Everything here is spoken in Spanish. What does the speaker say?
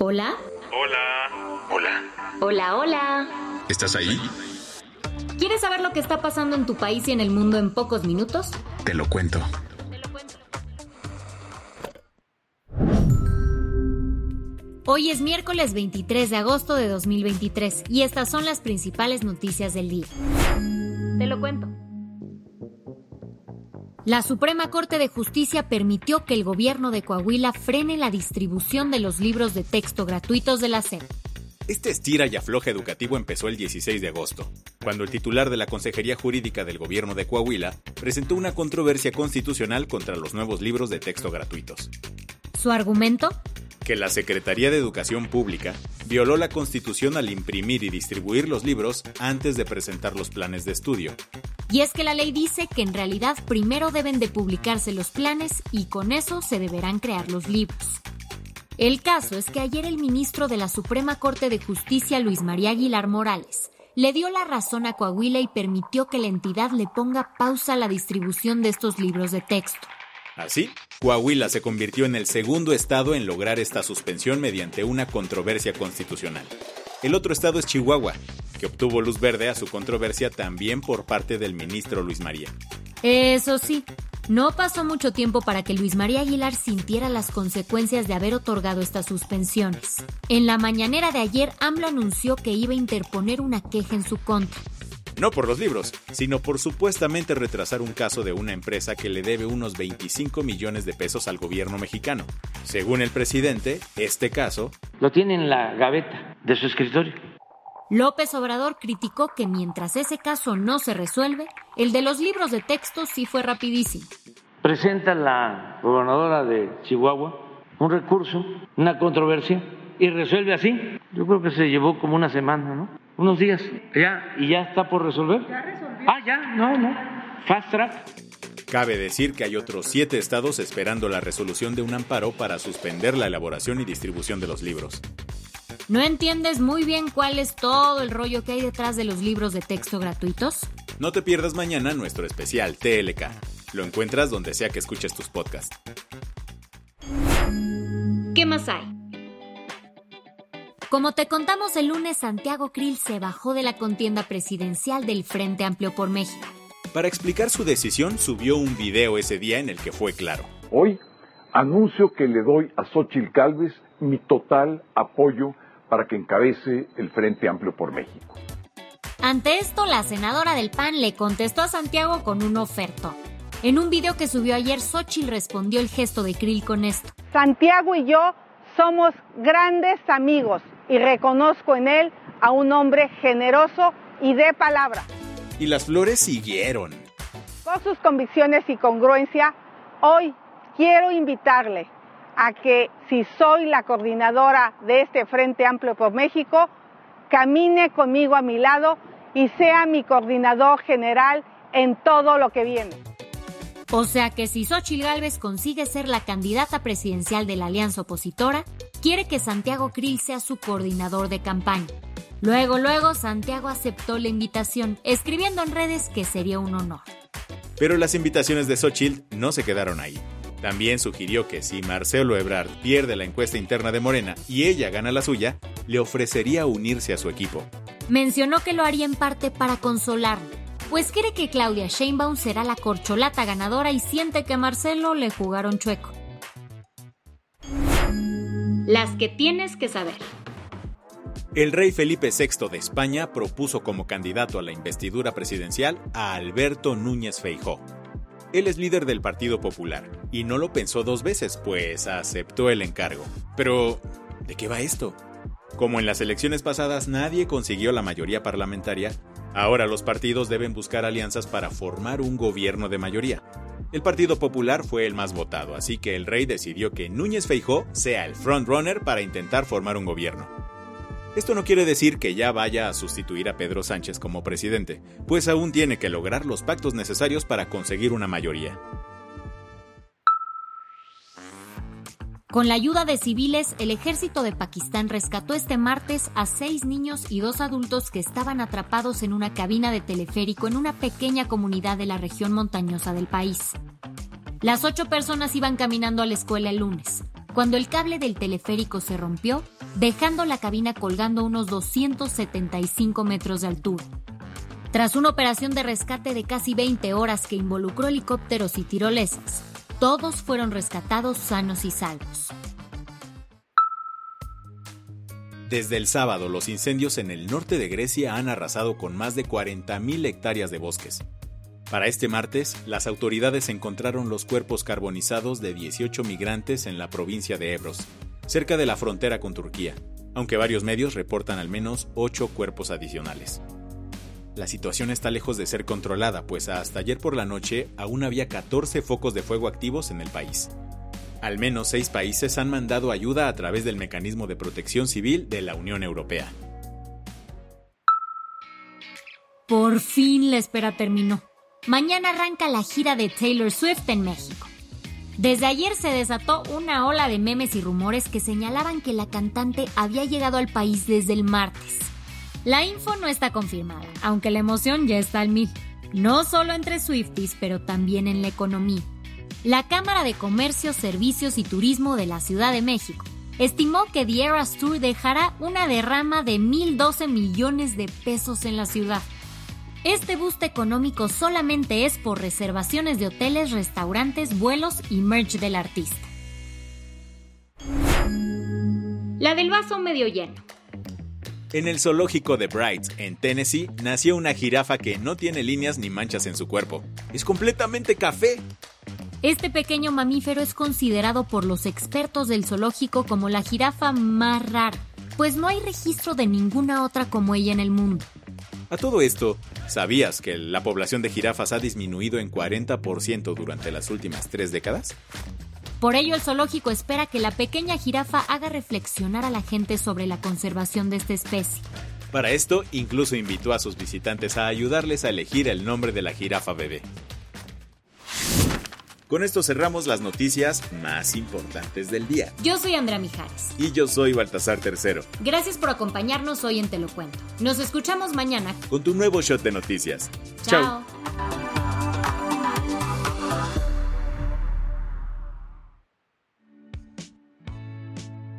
Hola. Hola. Hola. Hola, hola. ¿Estás ahí? ¿Quieres saber lo que está pasando en tu país y en el mundo en pocos minutos? Te lo cuento. Hoy es miércoles 23 de agosto de 2023 y estas son las principales noticias del día. Te lo cuento. La Suprema Corte de Justicia permitió que el gobierno de Coahuila frene la distribución de los libros de texto gratuitos de la SED. Este estira y afloja educativo empezó el 16 de agosto, cuando el titular de la Consejería Jurídica del Gobierno de Coahuila presentó una controversia constitucional contra los nuevos libros de texto gratuitos. ¿Su argumento? Que la Secretaría de Educación Pública violó la Constitución al imprimir y distribuir los libros antes de presentar los planes de estudio. Y es que la ley dice que en realidad primero deben de publicarse los planes y con eso se deberán crear los libros. El caso es que ayer el ministro de la Suprema Corte de Justicia, Luis María Aguilar Morales, le dio la razón a Coahuila y permitió que la entidad le ponga pausa a la distribución de estos libros de texto. Así, Coahuila se convirtió en el segundo estado en lograr esta suspensión mediante una controversia constitucional. El otro estado es Chihuahua, que obtuvo luz verde a su controversia también por parte del ministro Luis María. Eso sí, no pasó mucho tiempo para que Luis María Aguilar sintiera las consecuencias de haber otorgado estas suspensiones. En la mañanera de ayer, AMLO anunció que iba a interponer una queja en su contra. No por los libros, sino por supuestamente retrasar un caso de una empresa que le debe unos 25 millones de pesos al gobierno mexicano. Según el presidente, este caso lo tiene en la gaveta de su escritorio. López Obrador criticó que mientras ese caso no se resuelve, el de los libros de texto sí fue rapidísimo. Presenta la gobernadora de Chihuahua un recurso, una controversia, y resuelve así. Yo creo que se llevó como una semana, ¿no? Unos días. Ya, y ya está por resolver. ¿Ya resolvió? Ah, ya, no, no. Fast track. Cabe decir que hay otros siete estados esperando la resolución de un amparo para suspender la elaboración y distribución de los libros. ¿No entiendes muy bien cuál es todo el rollo que hay detrás de los libros de texto gratuitos? No te pierdas mañana nuestro especial TLK. Lo encuentras donde sea que escuches tus podcasts. ¿Qué más hay? Como te contamos el lunes, Santiago Krill se bajó de la contienda presidencial del Frente Amplio por México. Para explicar su decisión, subió un video ese día en el que fue claro. Hoy anuncio que le doy a Xochitl Gálvez mi total apoyo para que encabece el Frente Amplio por México. Ante esto, la senadora del PAN le contestó a Santiago con un oferto. En un video que subió ayer, Xochitl respondió el gesto de Krill con esto. Santiago y yo somos grandes amigos y reconozco en él a un hombre generoso y de palabra. Y las flores siguieron. Por sus convicciones y congruencia, hoy quiero invitarle a que si soy la coordinadora de este Frente Amplio por México, camine conmigo a mi lado y sea mi coordinador general en todo lo que viene. O sea que si Xochitl Gálvez consigue ser la candidata presidencial de la alianza opositora, quiere que Santiago Krill sea su coordinador de campaña. Luego, luego, Santiago aceptó la invitación, escribiendo en redes que sería un honor. Pero las invitaciones de Xochitl no se quedaron ahí. También sugirió que si Marcelo Ebrard pierde la encuesta interna de Morena y ella gana la suya, le ofrecería unirse a su equipo. Mencionó que lo haría en parte para consolarlo, pues cree que Claudia Sheinbaum será la corcholata ganadora y siente que a Marcelo le jugaron chueco. Las que tienes que saber. El rey Felipe VI de España propuso como candidato a la investidura presidencial a Alberto Núñez Feijó. Él es líder del Partido Popular y no lo pensó dos veces, pues aceptó el encargo. Pero, ¿de qué va esto? Como en las elecciones pasadas nadie consiguió la mayoría parlamentaria, ahora los partidos deben buscar alianzas para formar un gobierno de mayoría. El Partido Popular fue el más votado, así que el rey decidió que Núñez Feijó sea el frontrunner para intentar formar un gobierno. Esto no quiere decir que ya vaya a sustituir a Pedro Sánchez como presidente, pues aún tiene que lograr los pactos necesarios para conseguir una mayoría. Con la ayuda de civiles, el ejército de Pakistán rescató este martes a seis niños y dos adultos que estaban atrapados en una cabina de teleférico en una pequeña comunidad de la región montañosa del país. Las ocho personas iban caminando a la escuela el lunes, cuando el cable del teleférico se rompió, dejando la cabina colgando unos 275 metros de altura. Tras una operación de rescate de casi 20 horas que involucró helicópteros y tirolesas, todos fueron rescatados sanos y salvos. Desde el sábado, los incendios en el norte de Grecia han arrasado con más de 40.000 hectáreas de bosques. Para este martes, las autoridades encontraron los cuerpos carbonizados de 18 migrantes en la provincia de Ebros, cerca de la frontera con Turquía, aunque varios medios reportan al menos 8 cuerpos adicionales. La situación está lejos de ser controlada, pues hasta ayer por la noche aún había 14 focos de fuego activos en el país. Al menos seis países han mandado ayuda a través del Mecanismo de Protección Civil de la Unión Europea. Por fin la espera terminó. Mañana arranca la gira de Taylor Swift en México. Desde ayer se desató una ola de memes y rumores que señalaban que la cantante había llegado al país desde el martes. La info no está confirmada, aunque la emoción ya está al mil. No solo entre Swifties, pero también en la economía. La Cámara de Comercio, Servicios y Turismo de la Ciudad de México estimó que The Eras Tour dejará una derrama de 1.012 millones de pesos en la ciudad. Este boost económico solamente es por reservaciones de hoteles, restaurantes, vuelos y merch del artista. La del vaso medio lleno. En el zoológico de Bright, en Tennessee, nació una jirafa que no tiene líneas ni manchas en su cuerpo. Es completamente café. Este pequeño mamífero es considerado por los expertos del zoológico como la jirafa más rara, pues no hay registro de ninguna otra como ella en el mundo. A todo esto, ¿sabías que la población de jirafas ha disminuido en 40% durante las últimas tres décadas? Por ello, el zoológico espera que la pequeña jirafa haga reflexionar a la gente sobre la conservación de esta especie. Para esto, incluso invitó a sus visitantes a ayudarles a elegir el nombre de la jirafa bebé. Con esto cerramos las noticias más importantes del día. Yo soy Andrea Mijares. Y yo soy Baltasar Tercero. Gracias por acompañarnos hoy en Te lo cuento. Nos escuchamos mañana con tu nuevo shot de noticias. Chao.